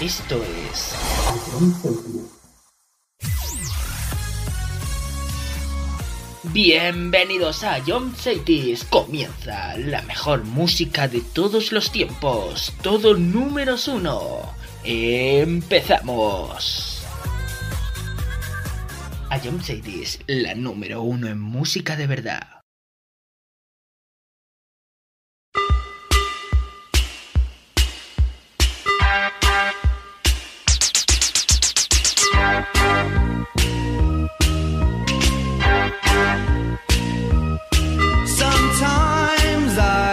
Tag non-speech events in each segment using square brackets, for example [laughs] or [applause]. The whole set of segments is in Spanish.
Esto es... Bienvenidos a John Cities. Comienza la mejor música de todos los tiempos. Todo números uno. Empezamos a Jump la número uno en música de verdad. Sometimes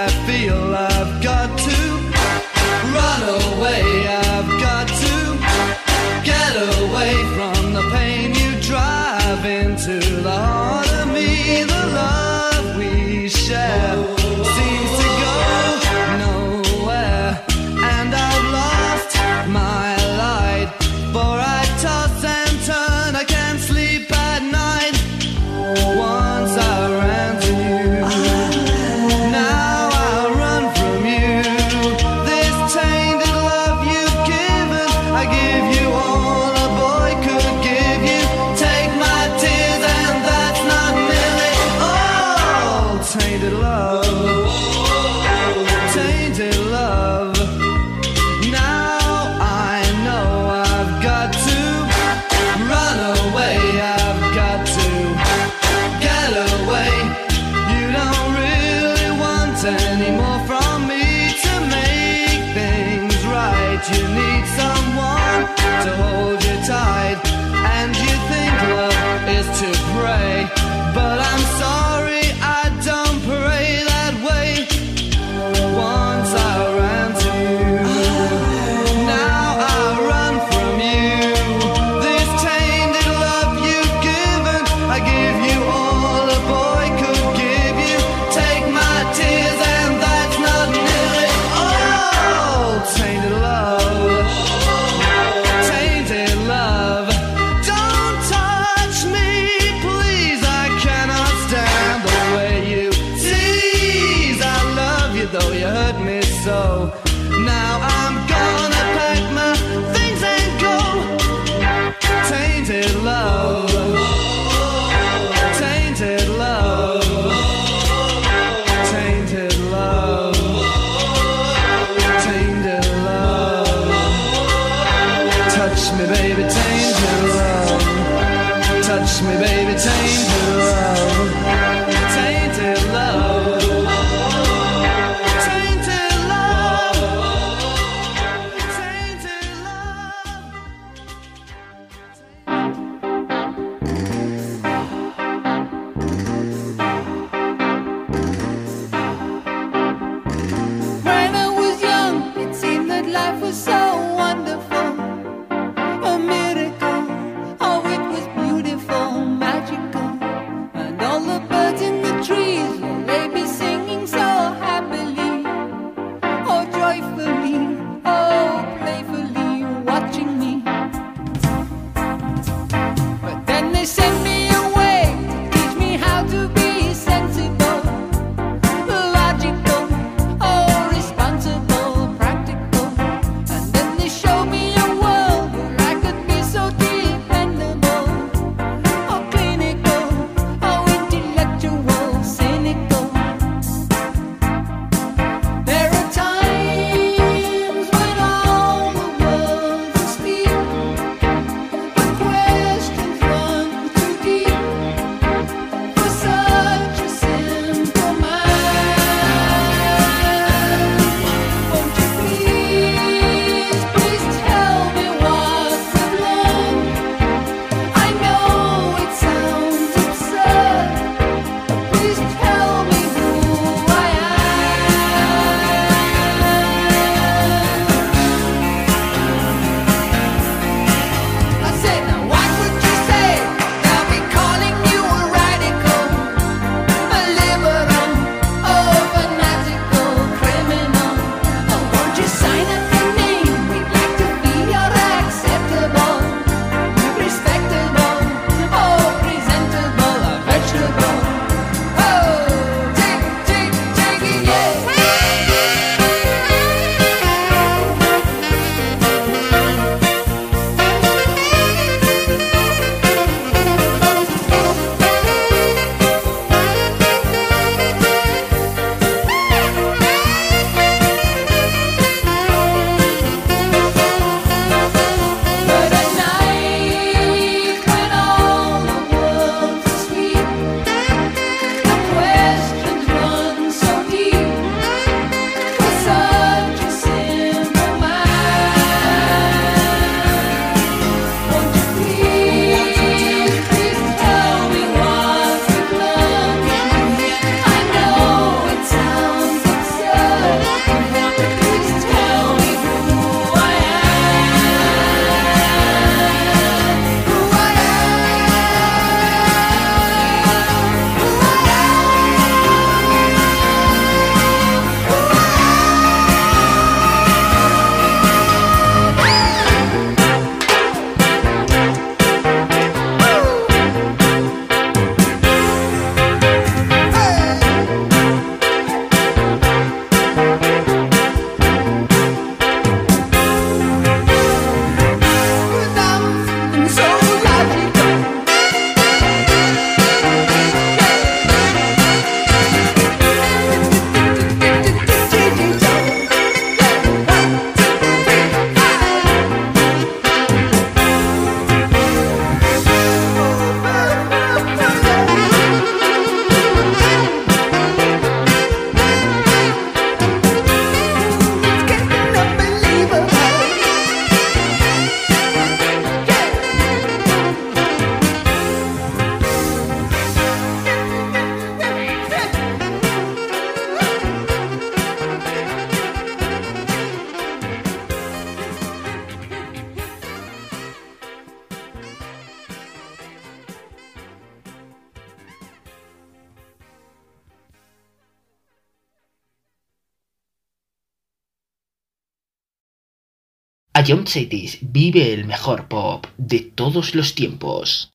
John Cities vive el mejor pop de todos los tiempos.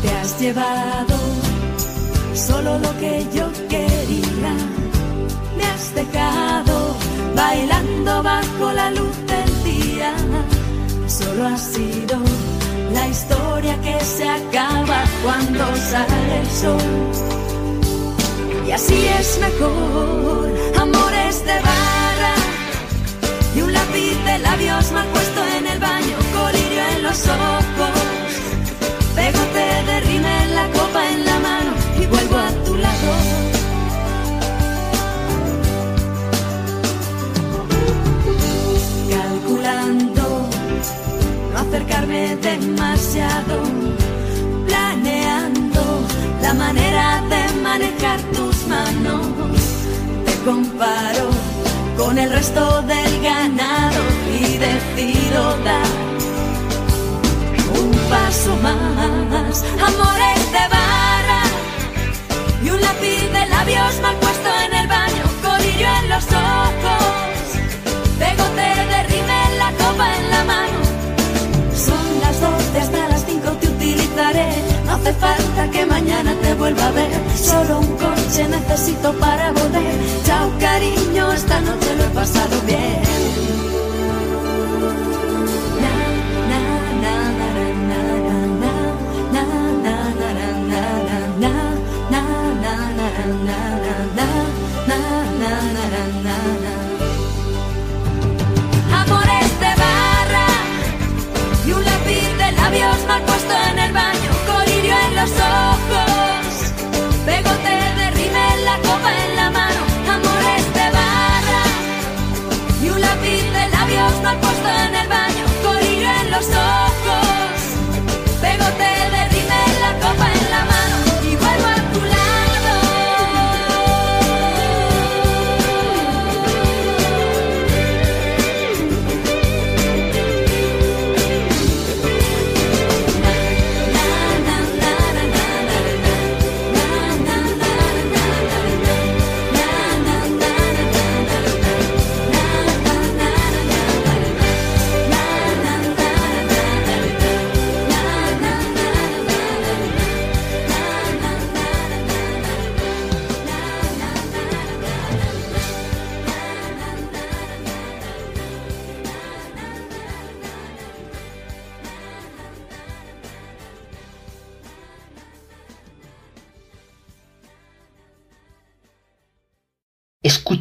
Te has llevado solo lo que yo quería. Me has dejado bailando bajo la luz del día. Solo ha sido la historia que se acaba cuando sale el sol. Y así es mejor, amores de barra. Y un lápiz de labios mal puesto en el baño, colirio en los ojos. Acercarme demasiado, planeando la manera de manejar tus manos. Te comparo con el resto del ganado y decido dar un paso más. Amores de barra y un lápiz de labios mal puesto en el baño, colirio en los ojos, pegote de rímel, la copa en la mano. Las doce hasta las cinco te utilizaré. No hace falta que mañana te vuelva a ver. Solo un coche necesito para volver. Chao cariño, esta noche lo he pasado bien. our souls.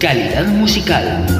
Calidad musical.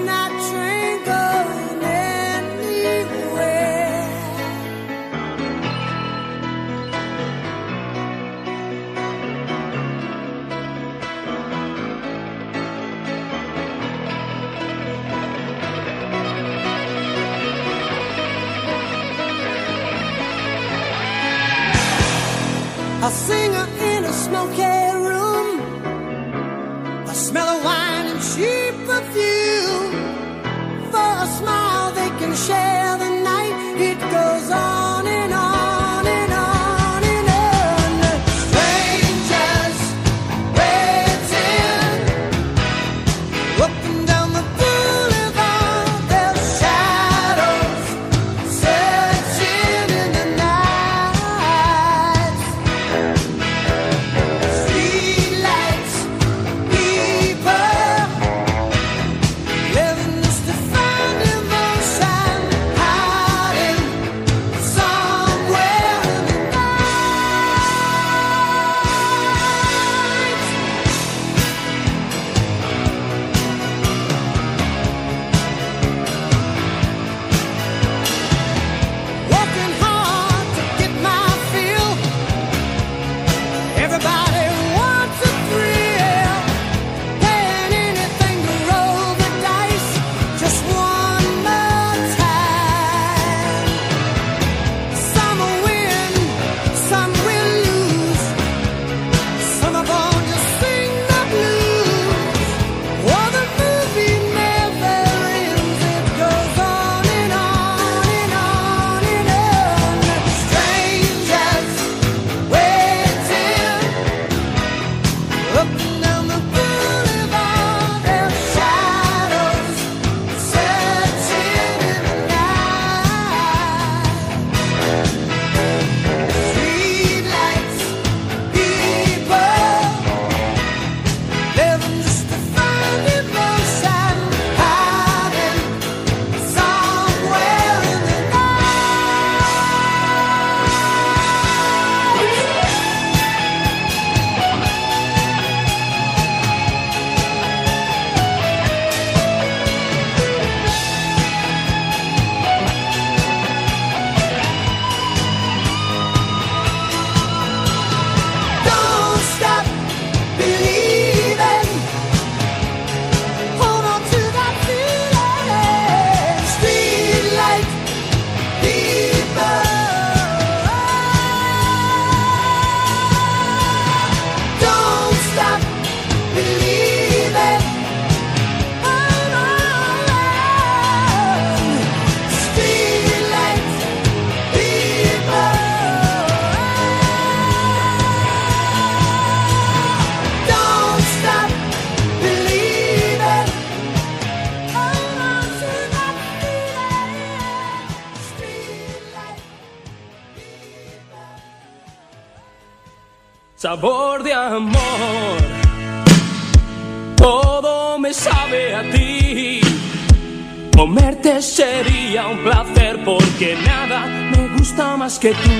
más que tú.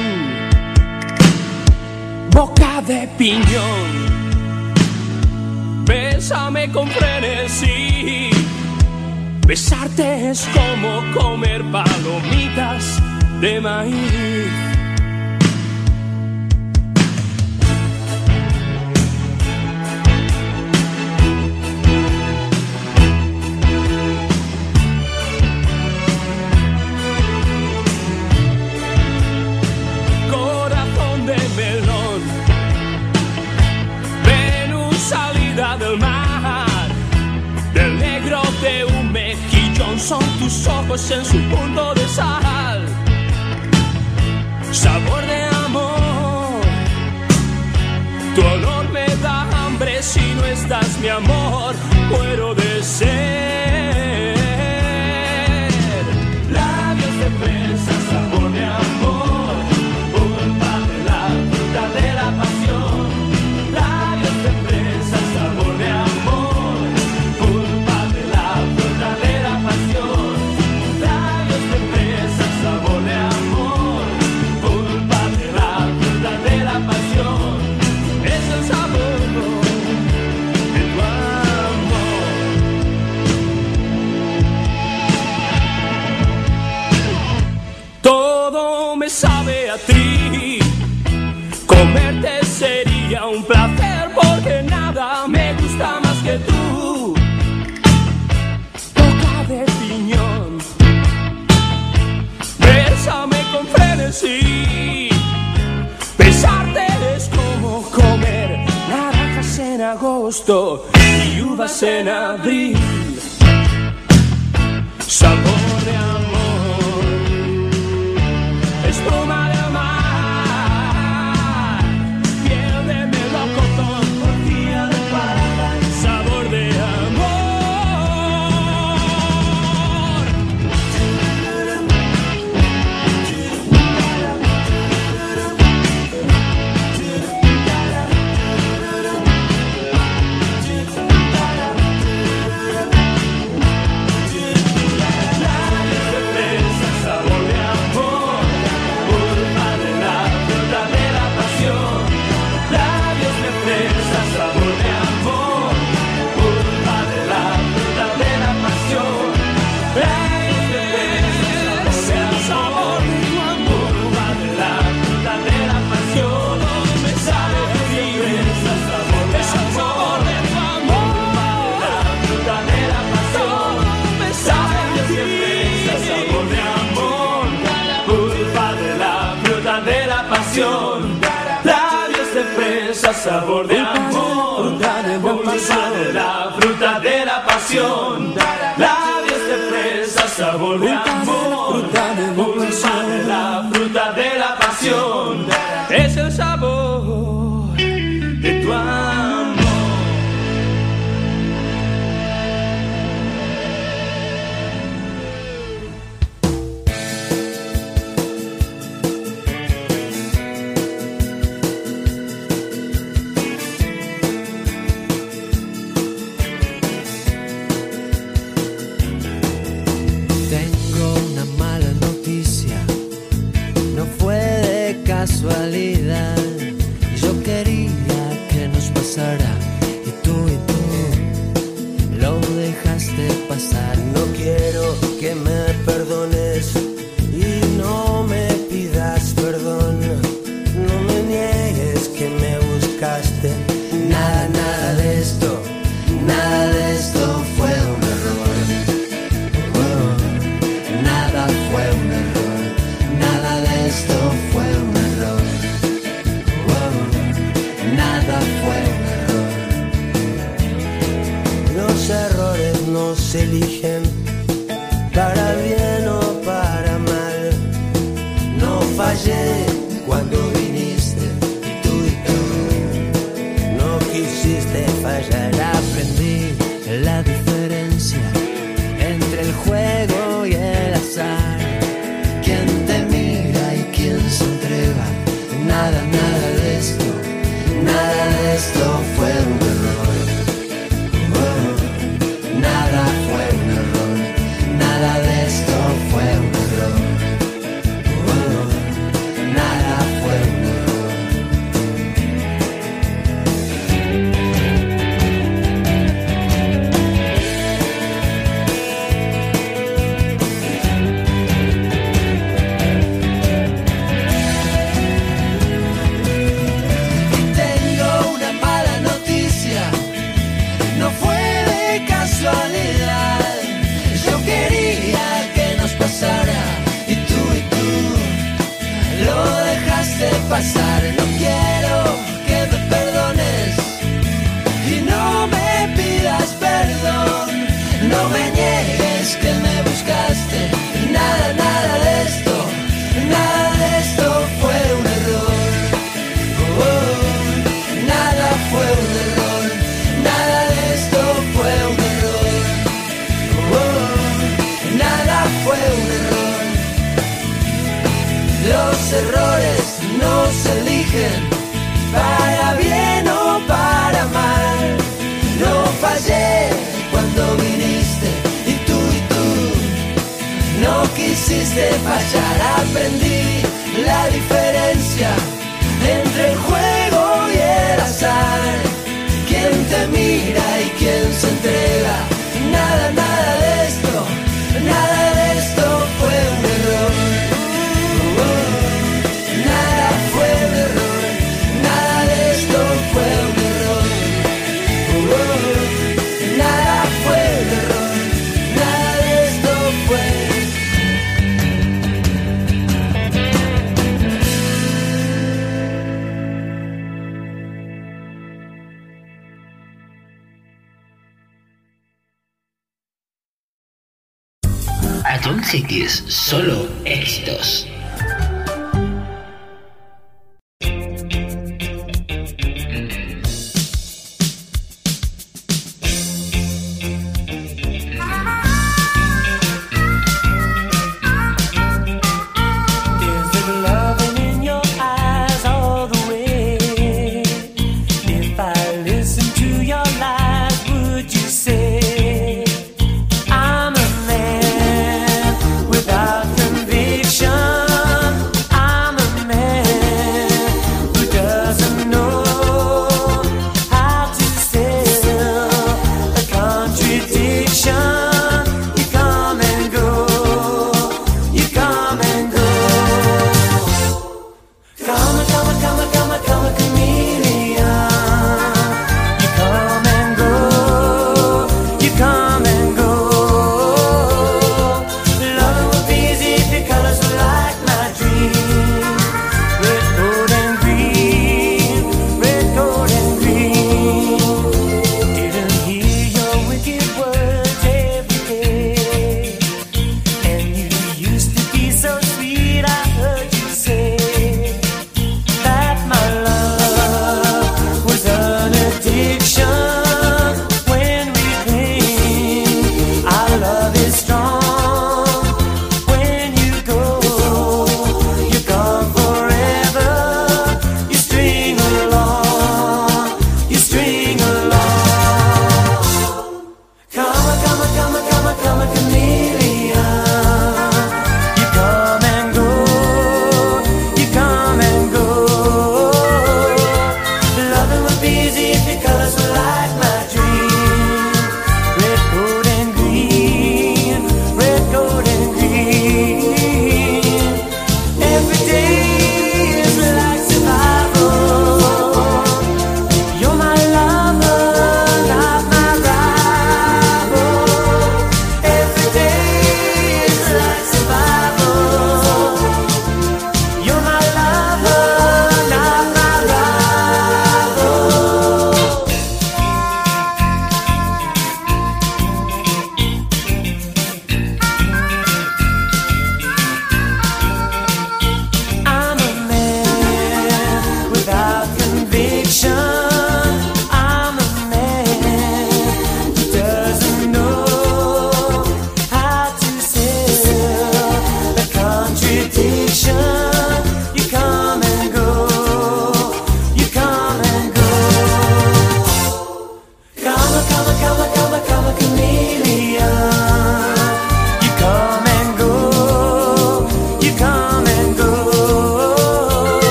Boca de piñón, bésame con frenesí. Besarte es como comer palomitas de maíz.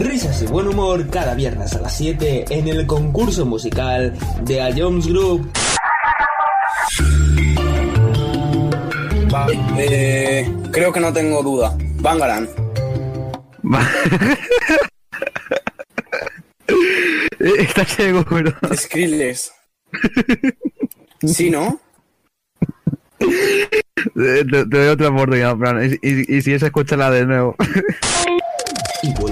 Risas y buen humor cada viernes a las 7 en el concurso musical de A Jones Group. Eh, creo que no tengo duda. Bangaran. [laughs] Está seguro. Skrillex. ¿Sí, no? [laughs] Te, te doy otra oportunidad, Fran. Y, y- y si es, escúchala de nuevo. [laughs]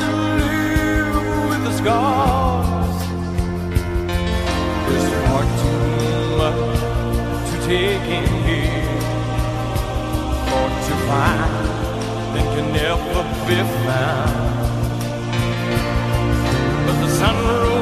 to live with the scars. Far too much to take in here, can never be found. But the sun rose.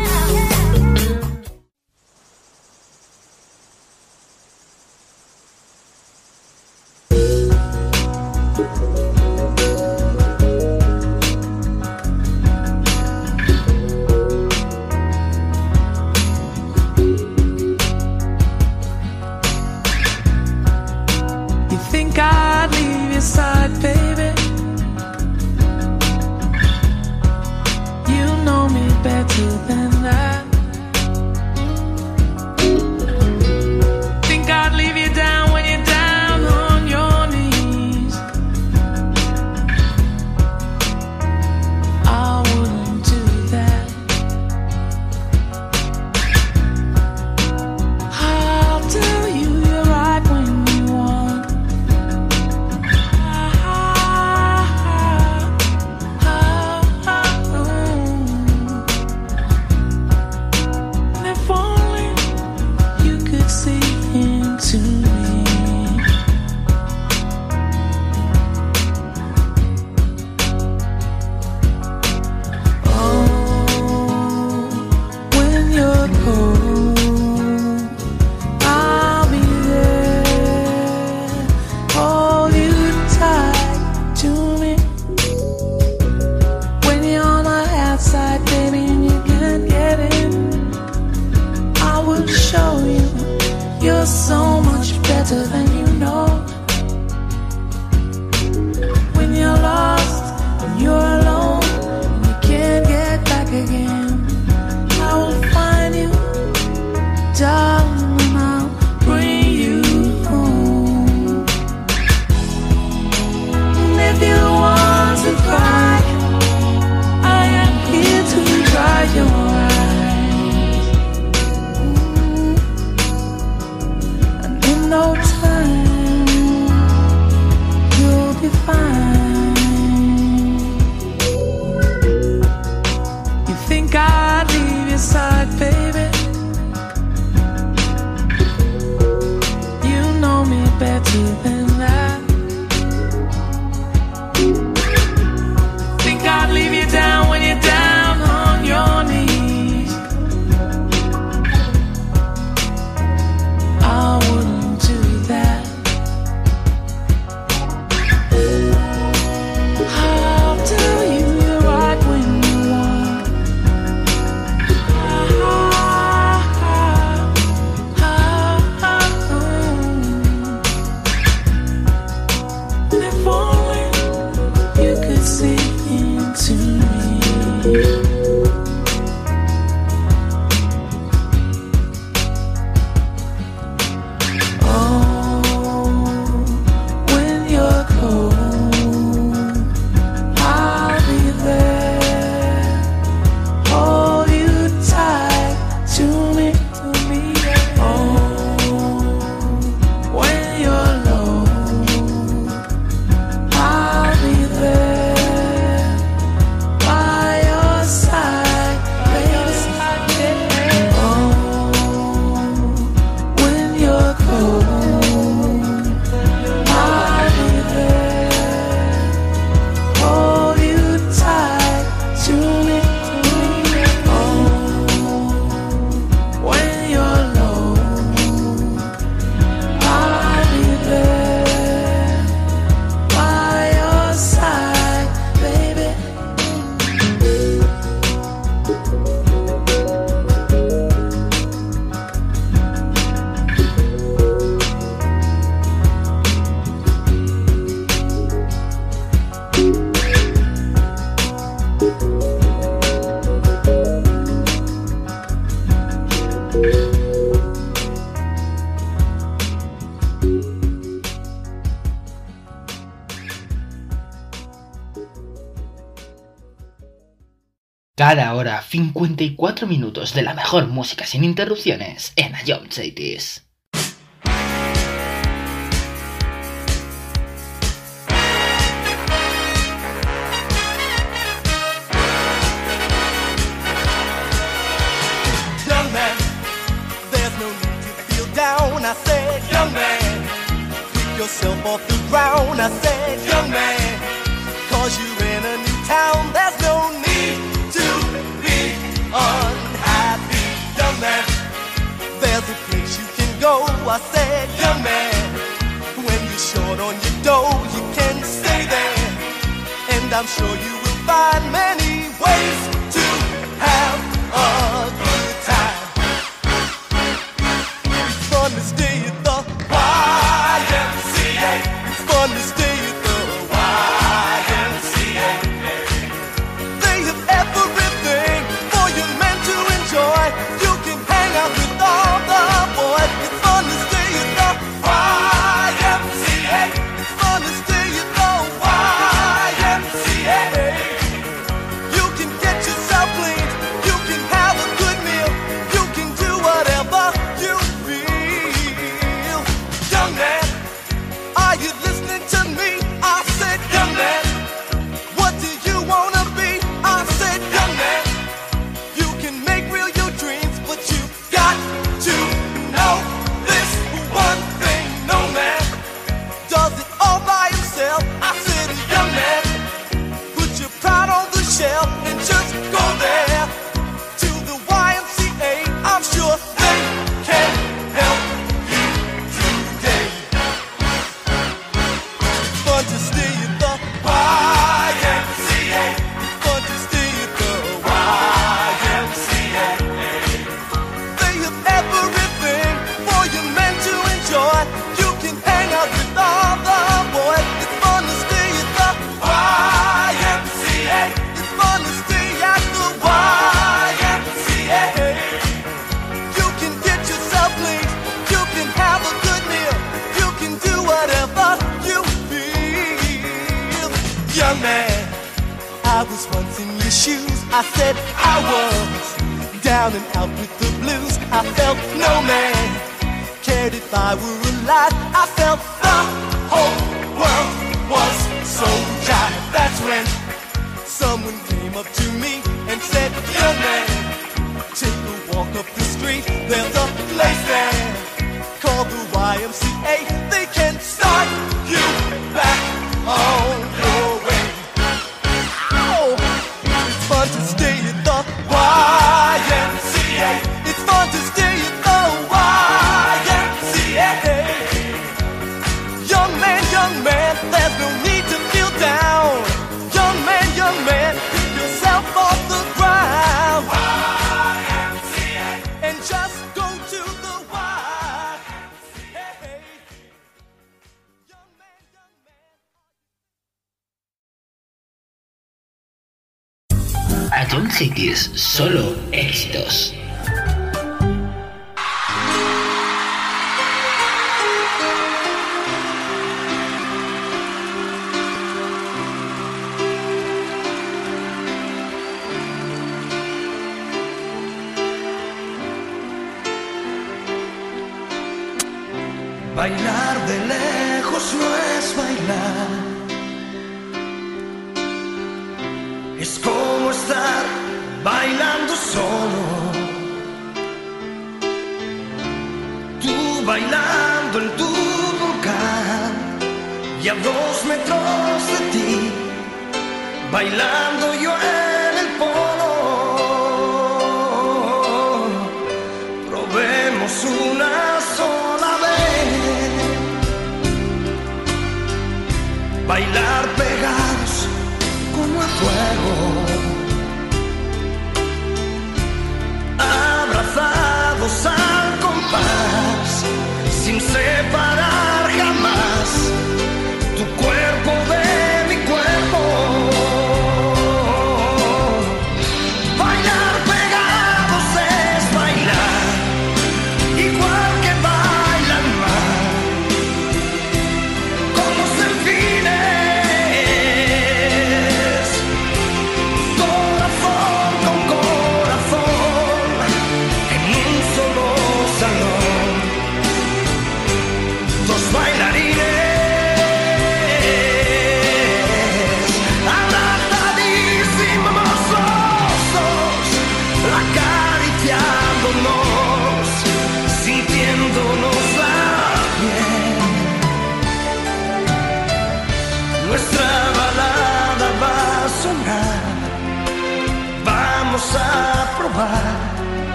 54 minutos de la mejor música sin interrupciones en Ion Cities.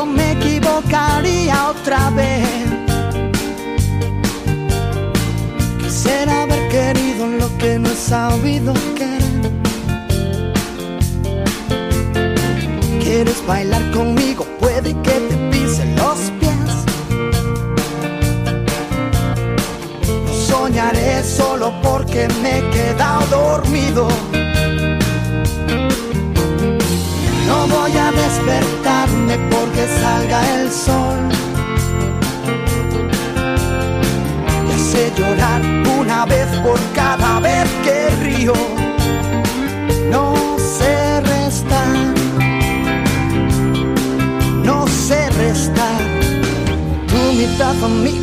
me equivocaría otra vez. Quisiera haber querido lo que no he sabido querer. Quieres bailar conmigo, puede que te pise los pies. No soñaré solo porque me he quedado dormido. No voy a despertarme porque salga el sol. Y hace llorar una vez por cada vez que río. No sé restar. No sé restar. Tu mitad conmigo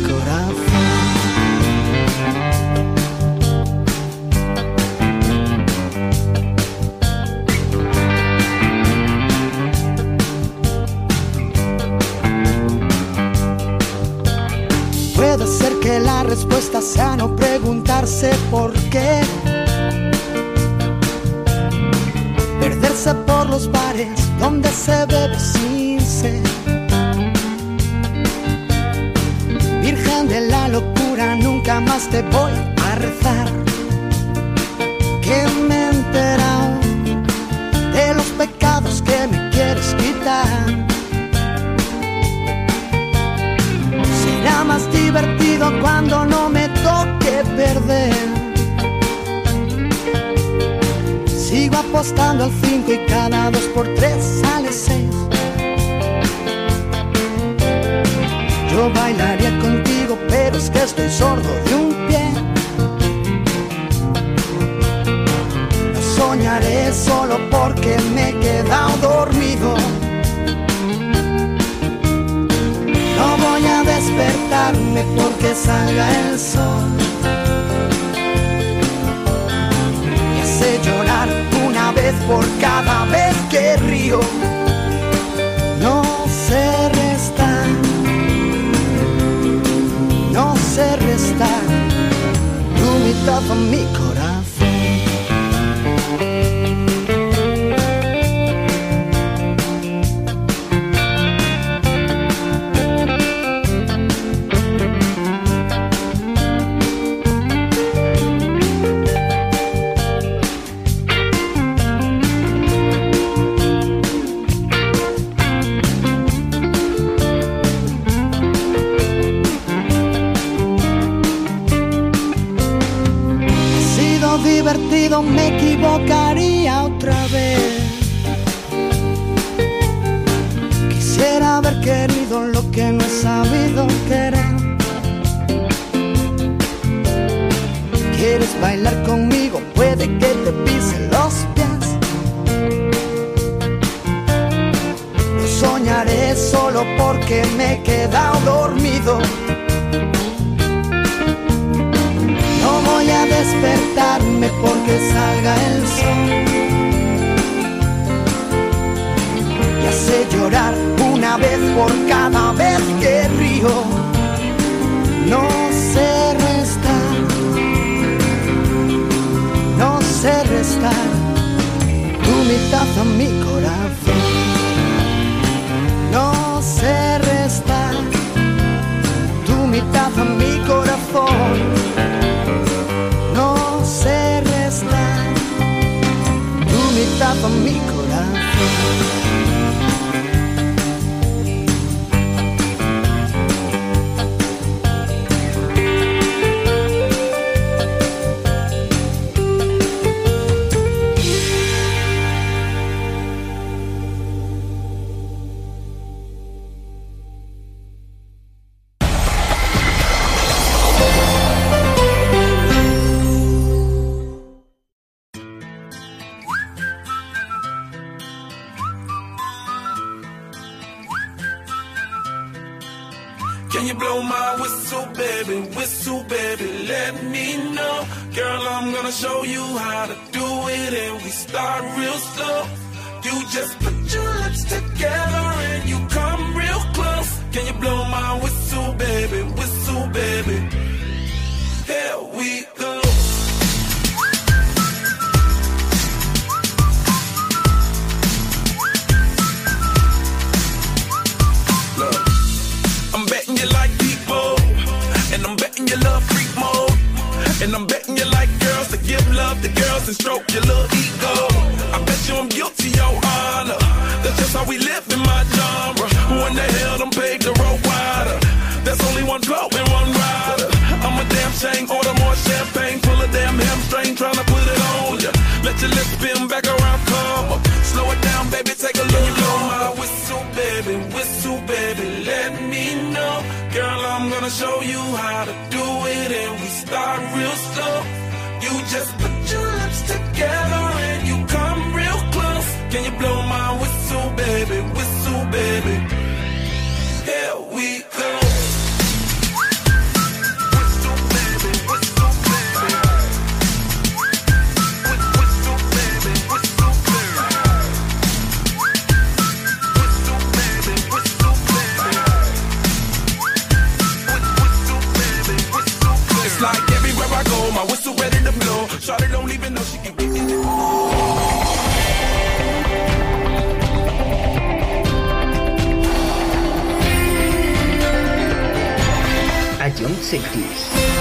Young Cities.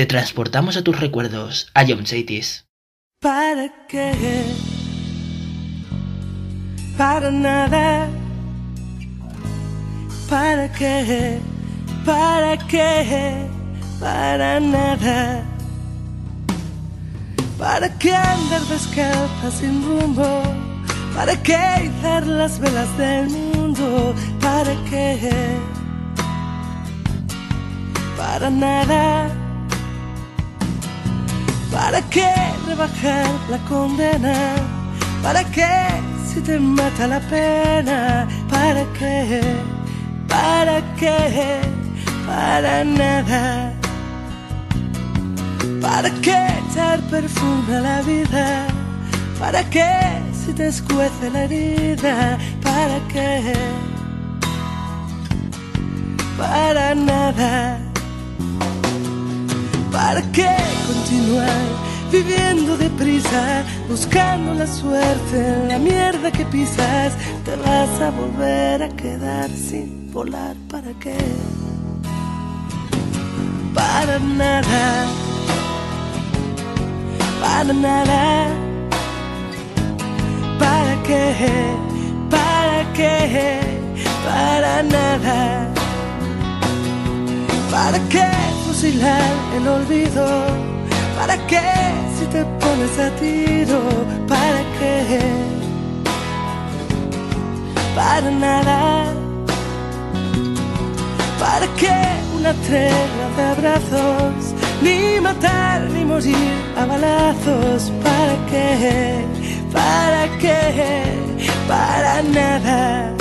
Te transportamos a tus recuerdos, a John Chaitis. ¿Para qué? Para nada. ¿Para qué? ¿Para qué? Para nada. ¿Para qué andar descalza sin rumbo? ¿Para qué izar las velas del mundo? ¿Para qué? Para nada. ¿Para qué rebajar la condena? ¿Para qué si te mata la pena? ¿Para qué? ¿Para qué? Para nada. ¿Para qué echar perfume a la vida? ¿Para qué si te escuece la herida? ¿Para qué? Para nada. ¿Para qué continuar viviendo deprisa, buscando la suerte en la mierda que pisas? Te vas a volver a quedar sin volar. ¿Para qué? Para nada. Para nada. ¿Para qué? ¿Para qué? Para nada. ¿Para qué fusilar el olvido? ¿Para qué si te pones a tiro? ¿Para qué? Para nada. ¿Para qué una tregua de abrazos? Ni matar ni morir a balazos. ¿Para qué? ¿Para qué? Para nada.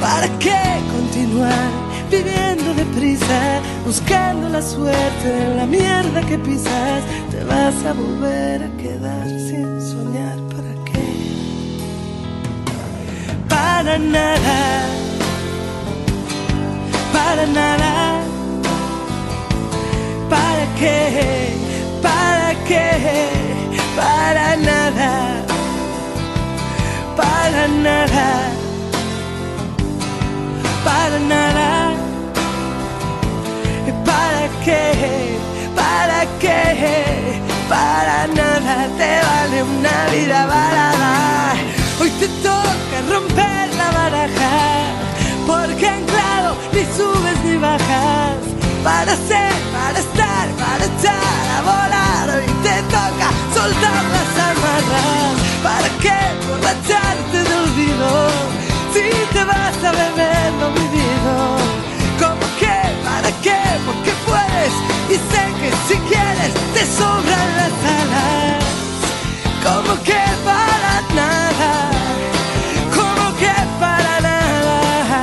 ¿Para qué continuar viviendo deprisa, buscando la suerte en la mierda que pisas? Te vas a volver a quedar sin soñar. ¿Para qué? Para nada. Para nada. ¿Para qué? ¿Para qué? Para nada. Para nada para nada. ¿Para qué? ¿Para qué? Para nada te vale una vida barata. Hoy te toca romper la baraja, porque anclado ni subes ni bajas. Para ser, para estar, para echar a volar. Hoy te toca soltar las amarras. ¿Para qué? Borracharte de olvido. Si te vas a beber, no mi ¿Para qué? Porque puedes y sé que si quieres te sobran las alas. Como que para nada, como que para nada.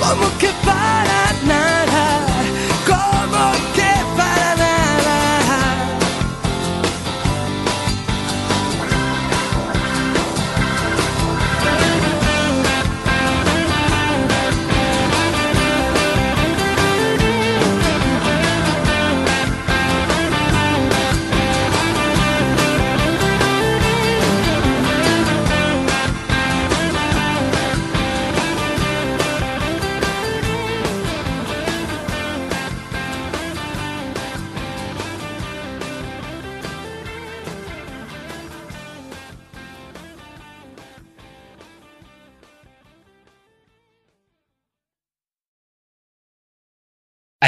Como que para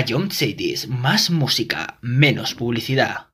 Ion CDs, más música, menos publicidad.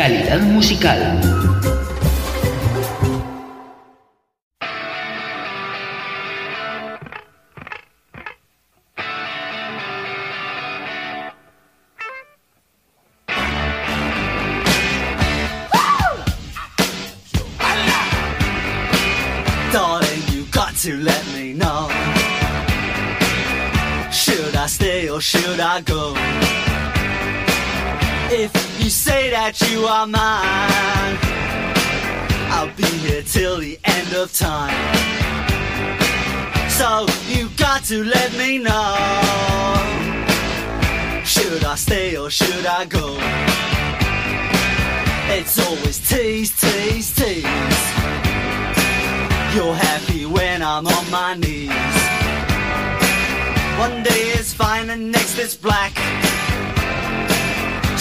Calidad musical. Are mine, I'll be here till the end of time. So you got to let me know. Should I stay or should I go? It's always tease, tease, tease. You're happy when I'm on my knees. One day it's fine and next it's black.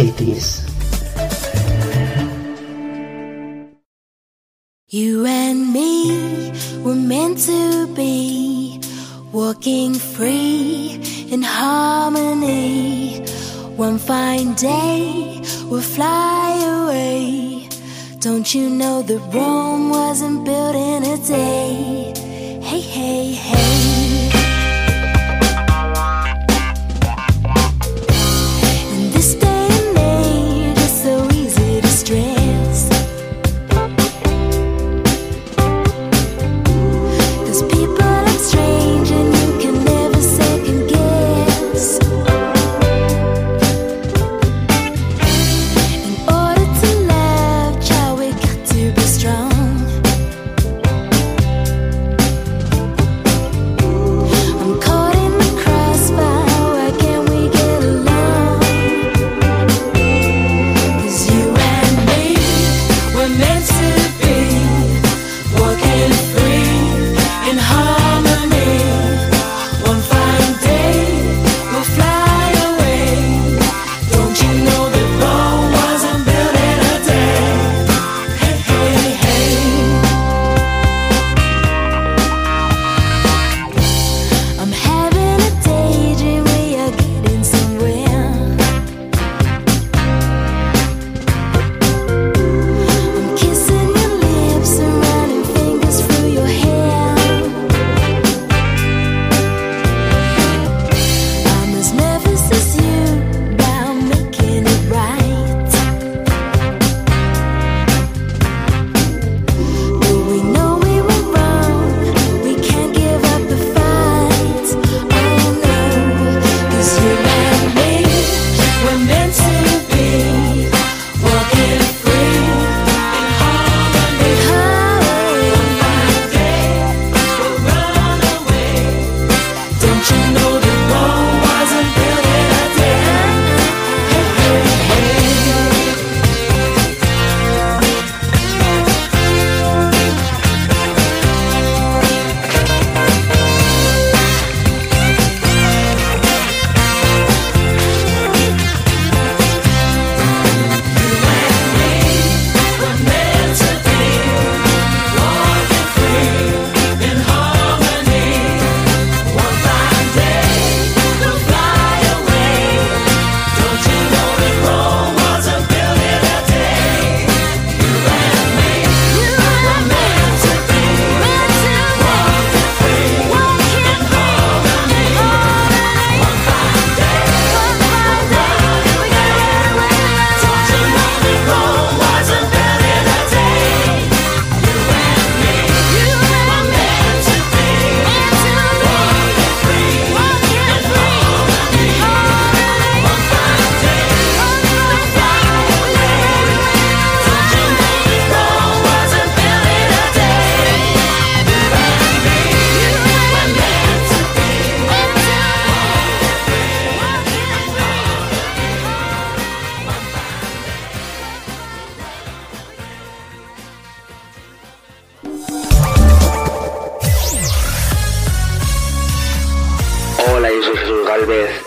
A John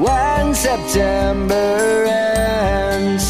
when September ends.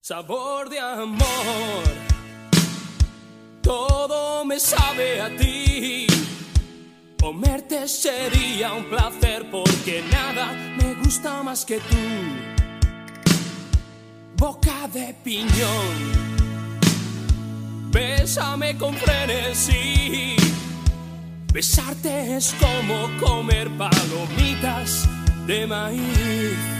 Sabor de amor, todo me sabe a ti. Comerte sería un placer porque nada me gusta más que tú. Boca de piñón, bésame con frenesí. Besarte es como comer palomitas de maíz.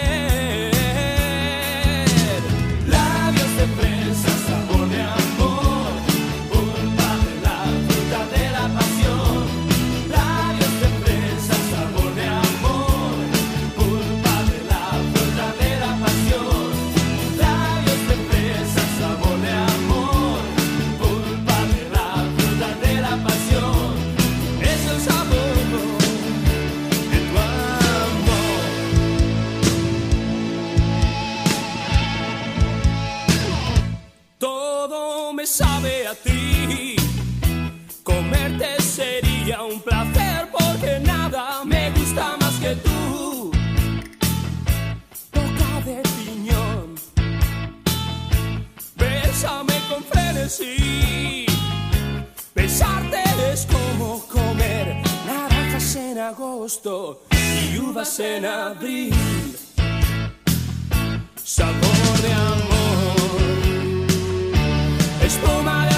así. Besarte es como comer naranjas en agosto y uvas en abril. Sabor de amor, espuma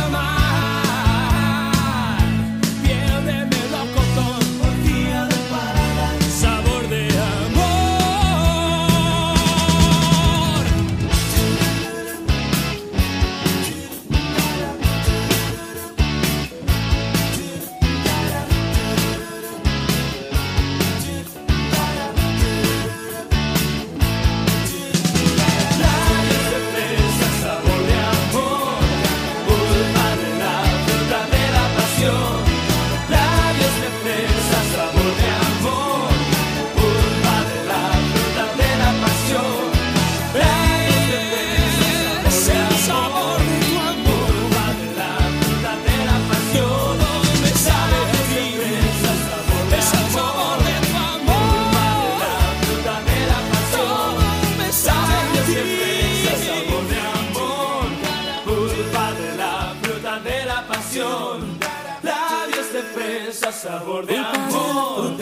sabor de amor,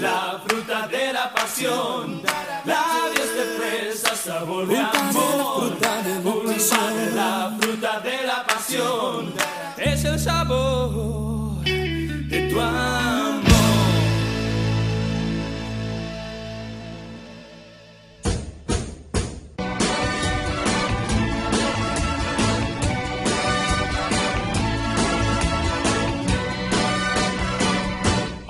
la fruta de la pasión. Labios de fresa, sabor de amor, la fruta de la pasión. Es el sabor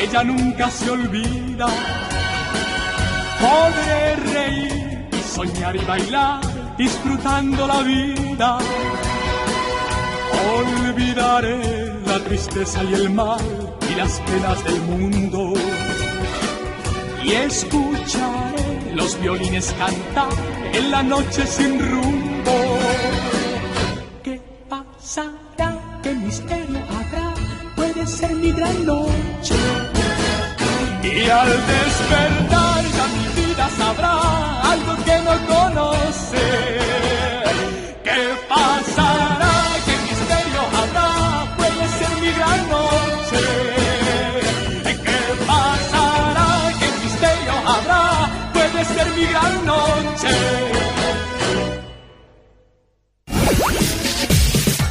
ella nunca se olvida. Podré reír soñar y bailar, disfrutando la vida. Olvidaré la tristeza y el mal y las penas del mundo. Y escucharé los violines cantar en la noche sin rumbo. ¿Qué pasará? ¿Qué misterio habrá? Puede ser mi gran noche. Y al despertar ya mi vida sabrá algo que no conoce.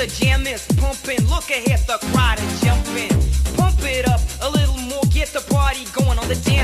The jam is pumping. Look ahead, the crowd is jumping. Pump it up a little more, get the party going on the dance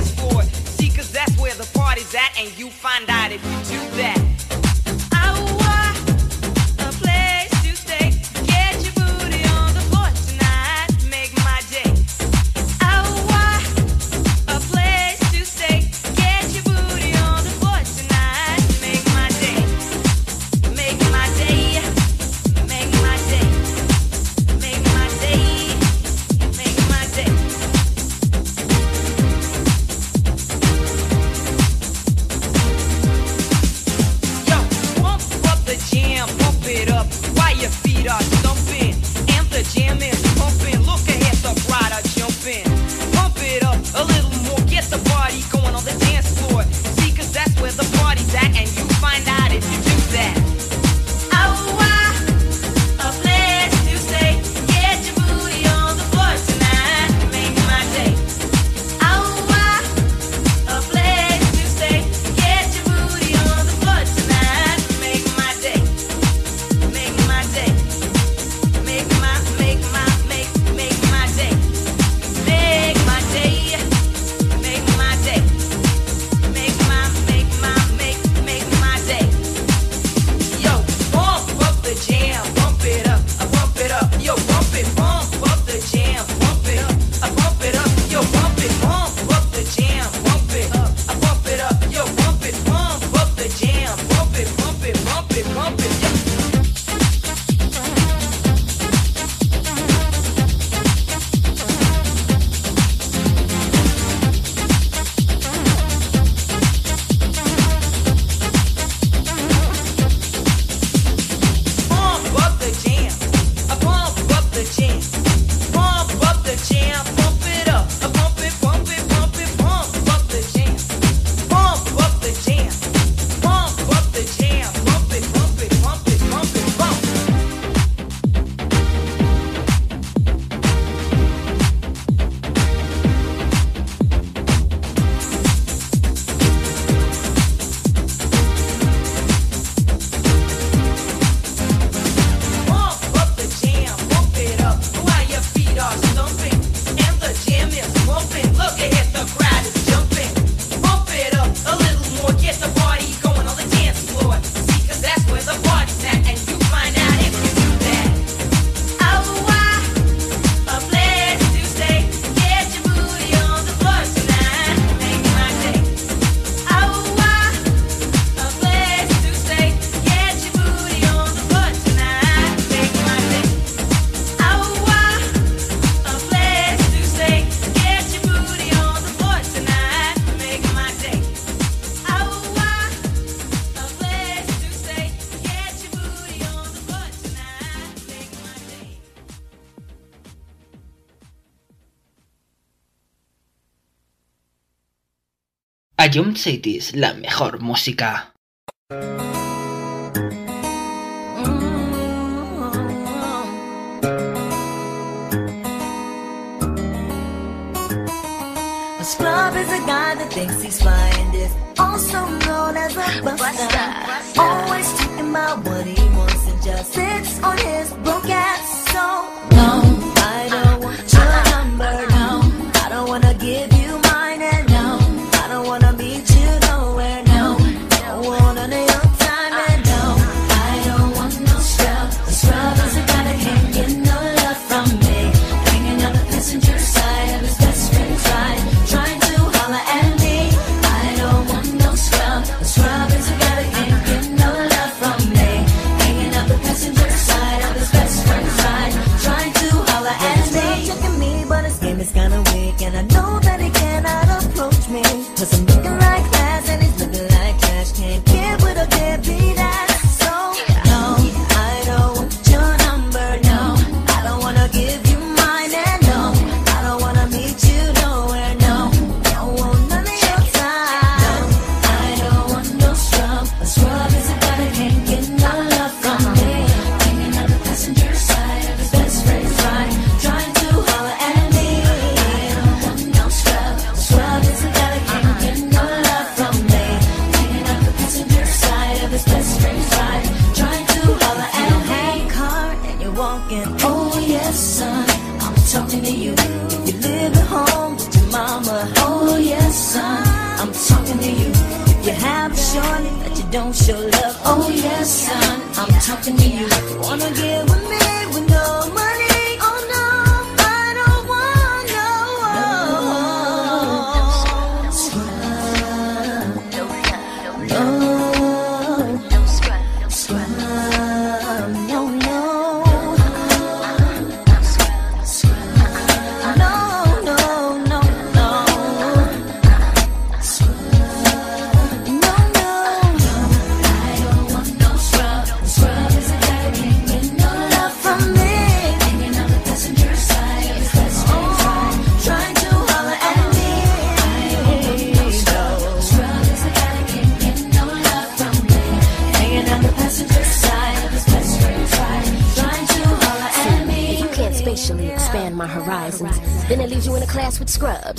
Ion City la mejor música.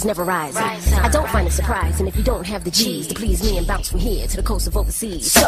never rising. I don't find it surprising if you don't have the G's to please me and bounce from here to the coast of overseas. So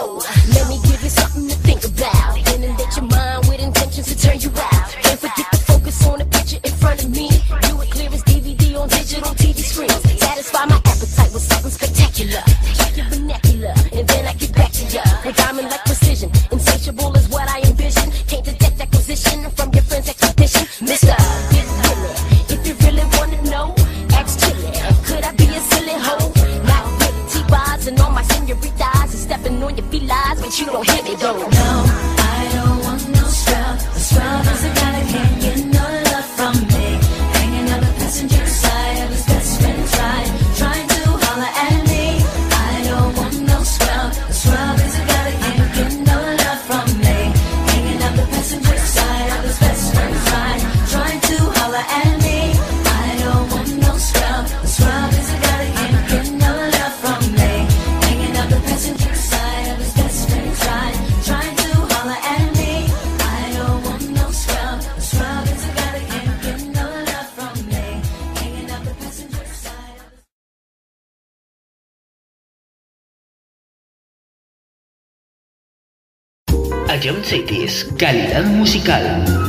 calidad musical.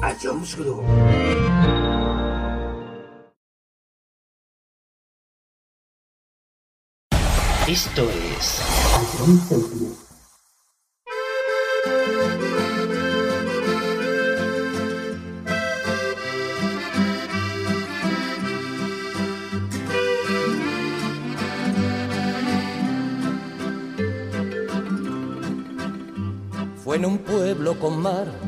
A Jones Group. Esto es Fue en un pueblo con mar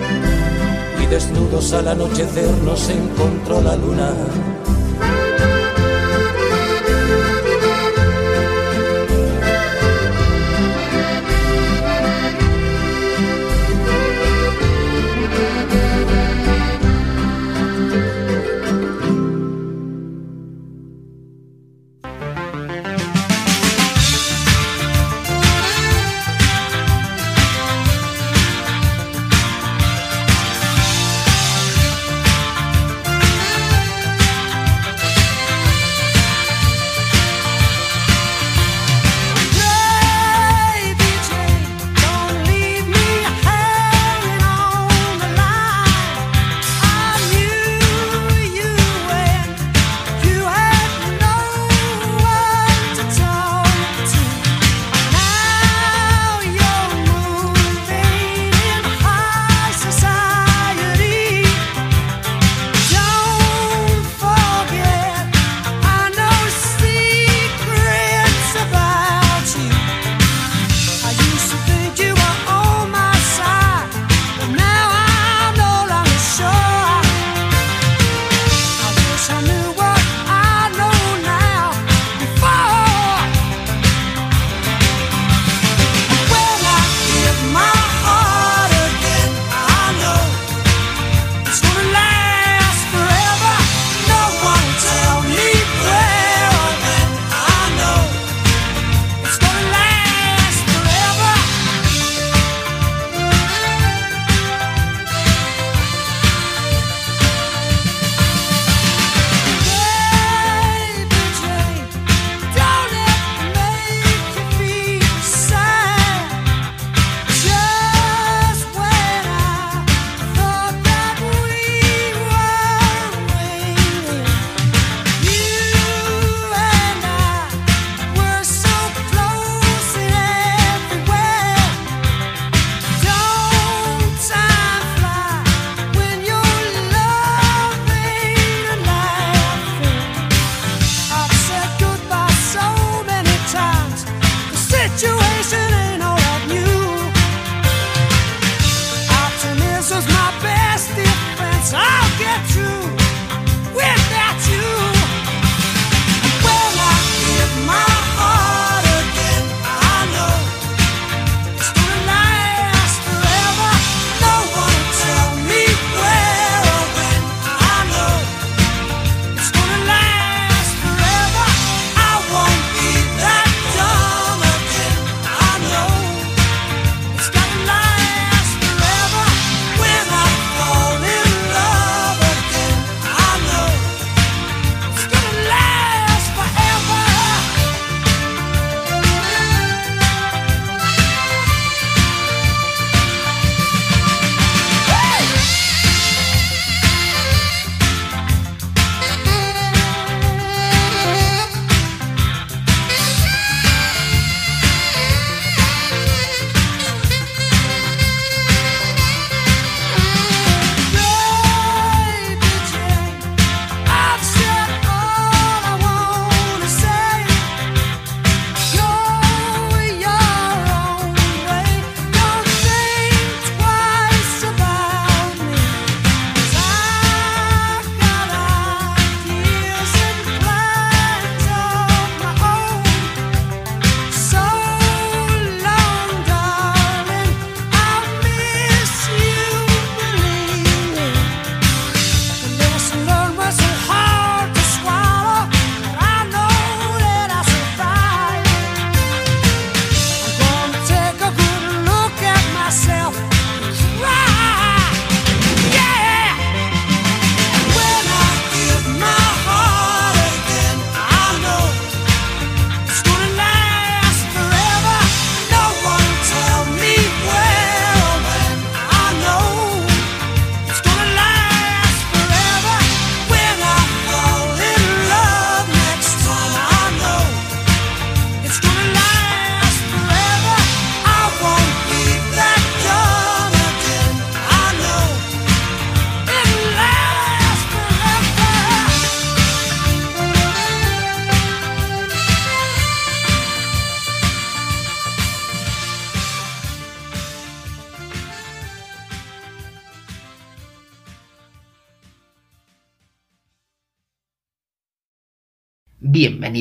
Desnudos al anochecer nos encontró la luna.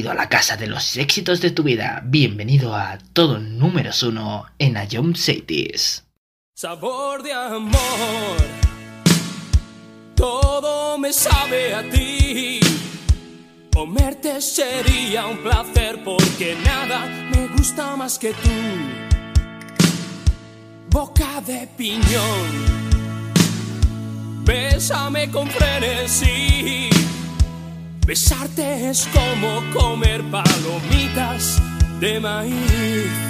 Bienvenido a la casa de los éxitos de tu vida. Bienvenido a todo número uno en Ayom Cities. Sabor de amor. Todo me sabe a ti. Comerte sería un placer porque nada me gusta más que tú. Boca de piñón. Bésame con frenesí Besarte es como comer palomitas de maíz.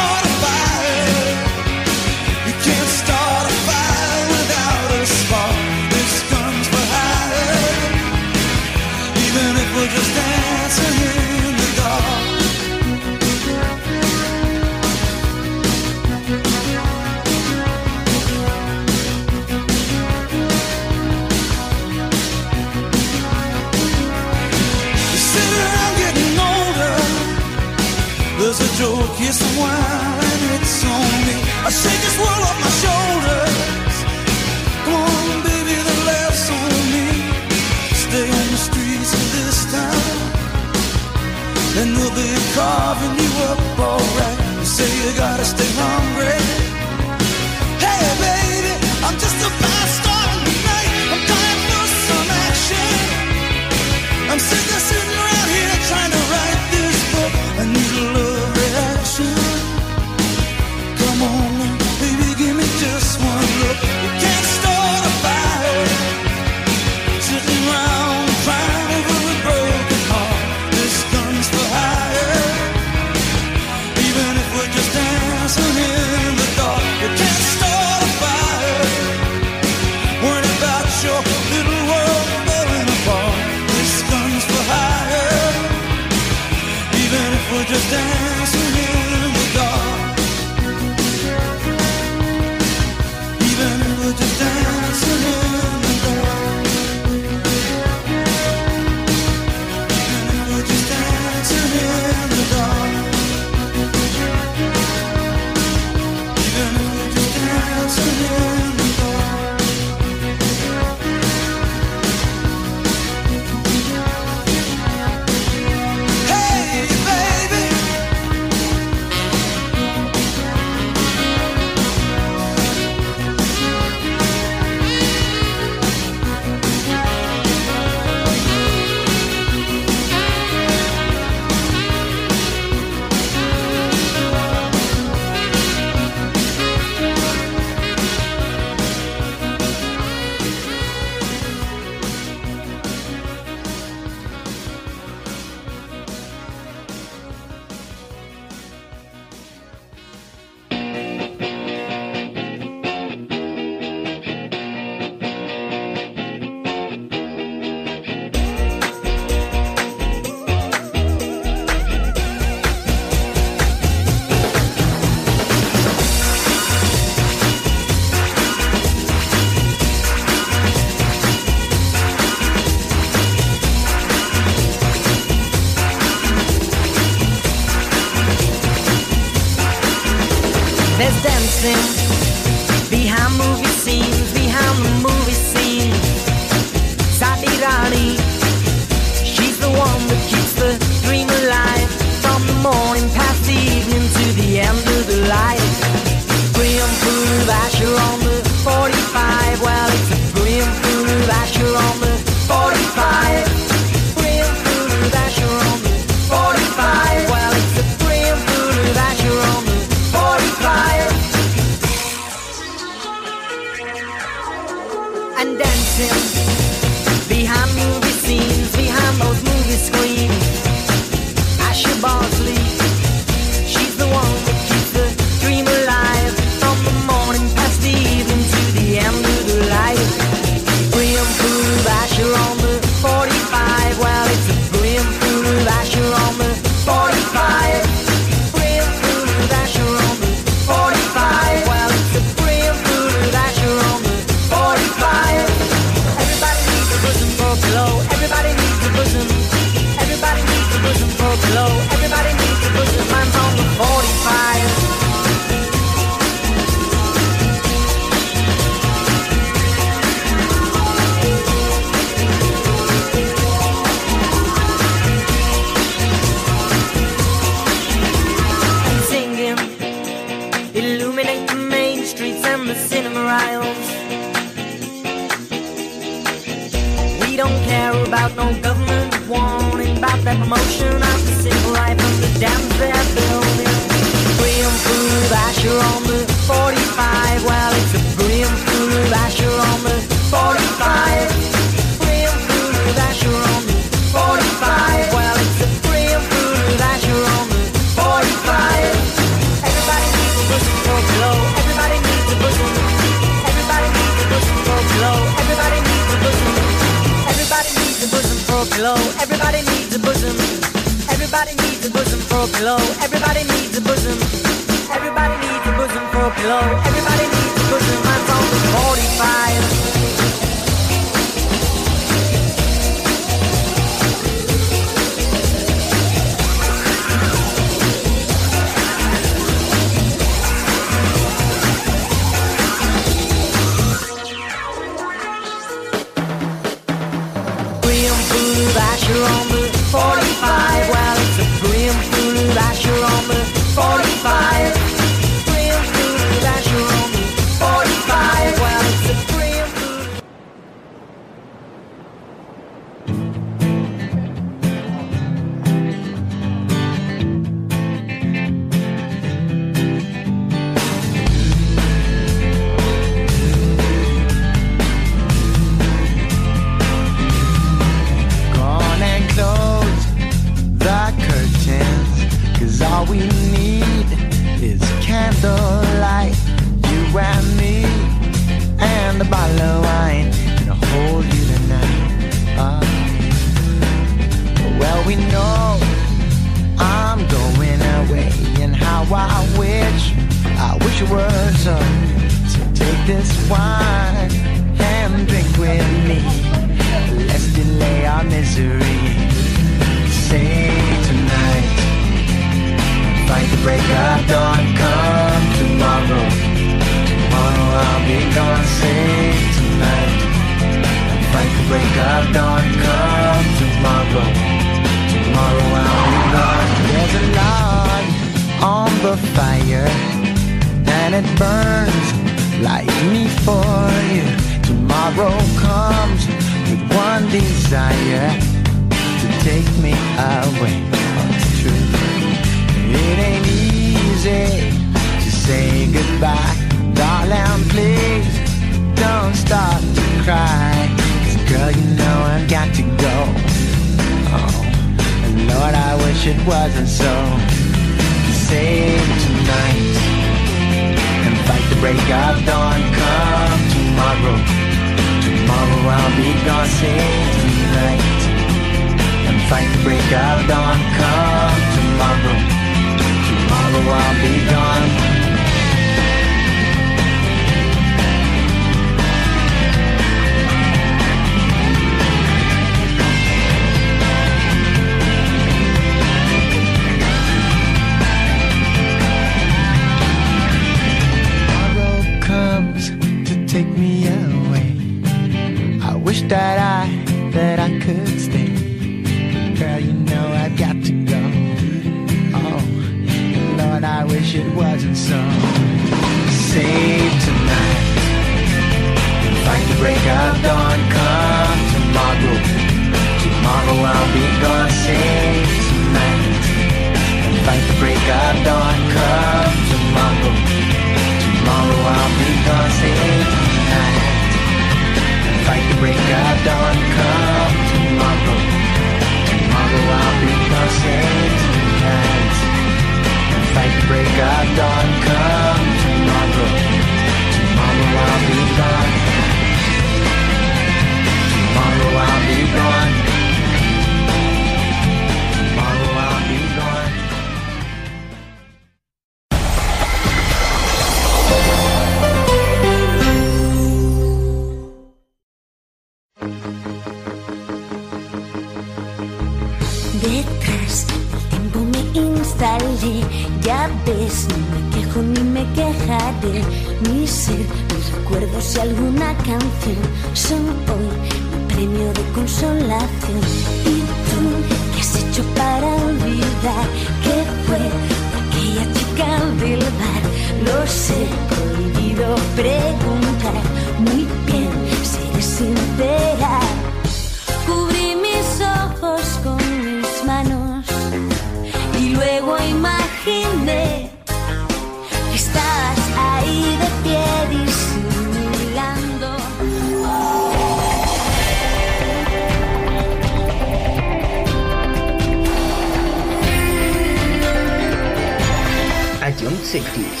A John Sectis.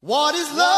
What is love?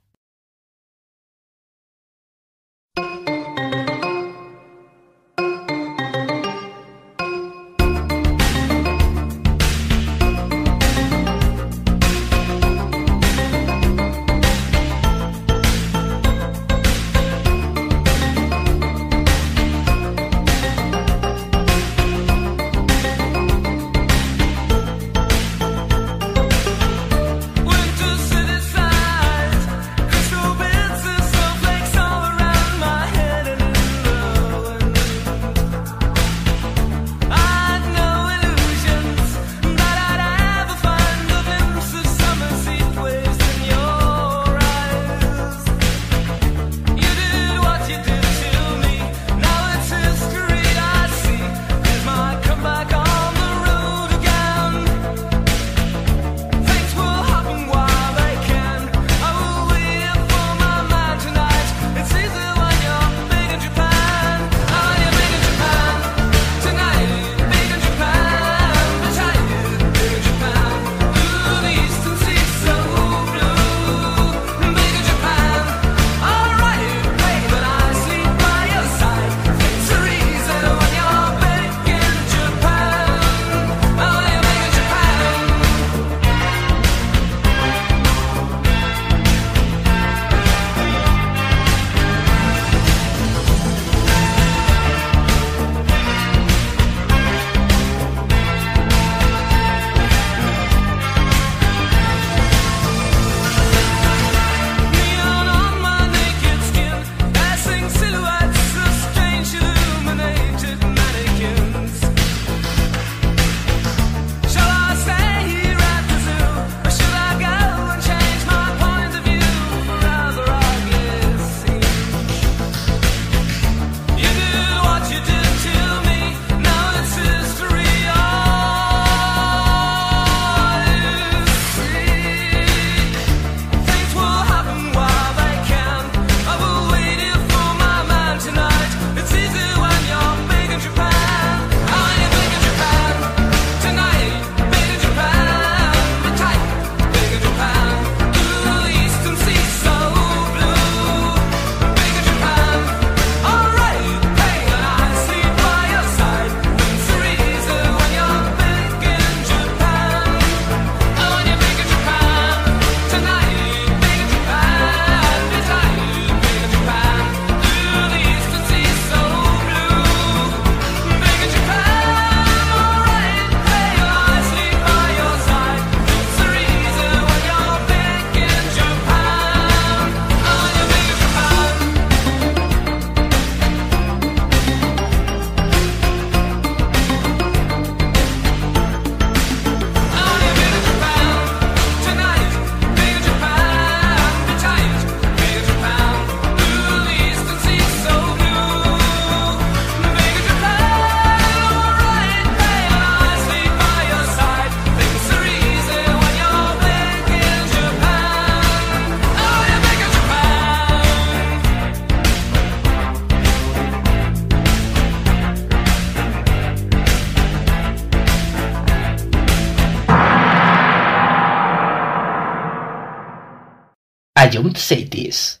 Young Cities. Man,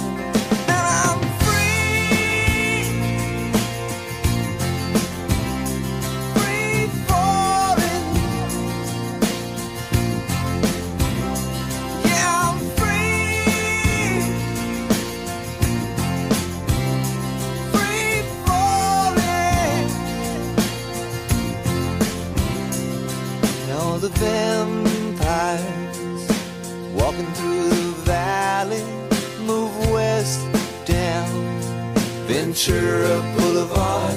Ventura Boulevard,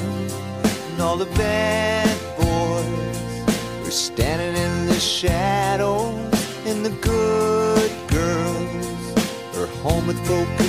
and all the bad boys were standing in the shadows, and the good girls are home with broken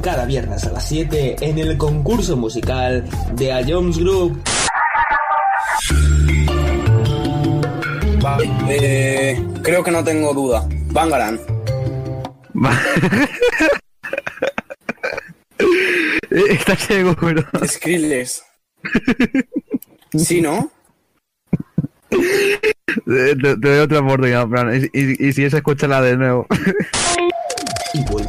Cada viernes a las 7 en el concurso musical de A Jones Group. Vale, eh, creo que no tengo duda. Bangaran. [laughs] ¿Estás seguro? Skrillex. ¿Sí, no? [laughs] Te, te doy otra oportunidad, Fran. Y, y- y si es, escúchala de nuevo. [laughs]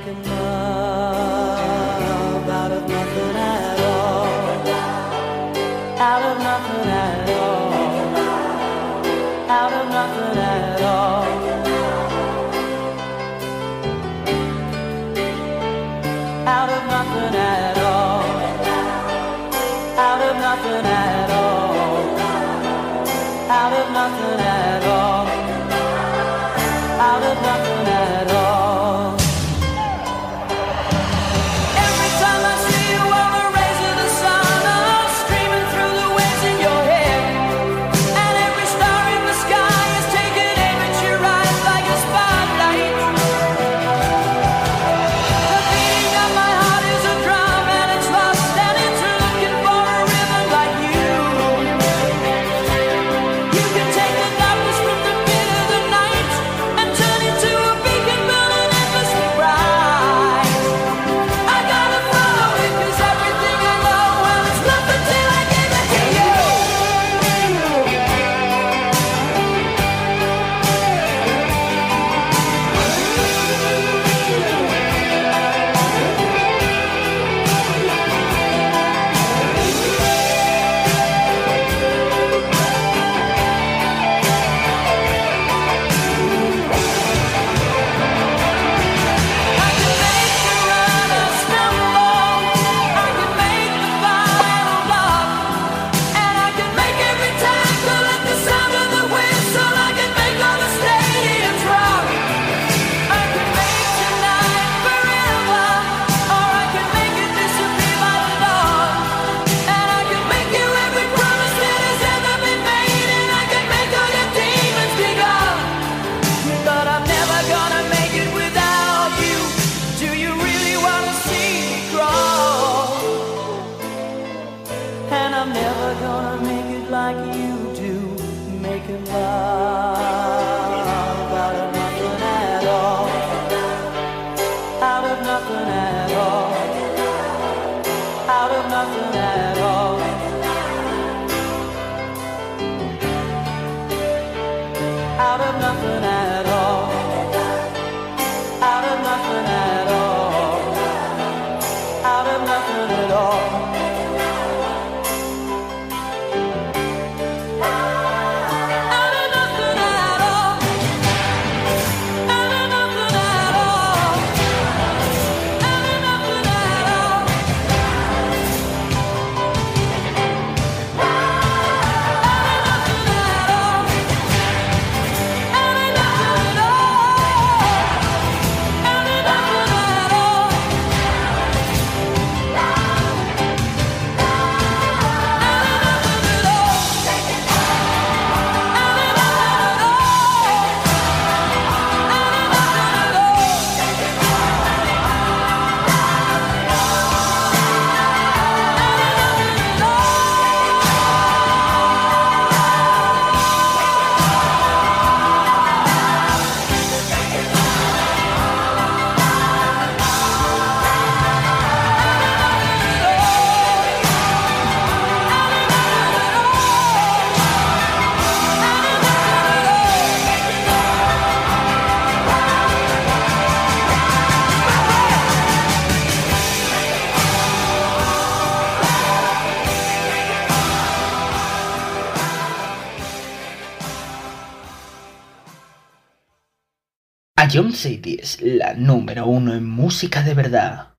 like a mother. La número uno en música de verdad.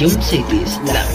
Ion Cities, la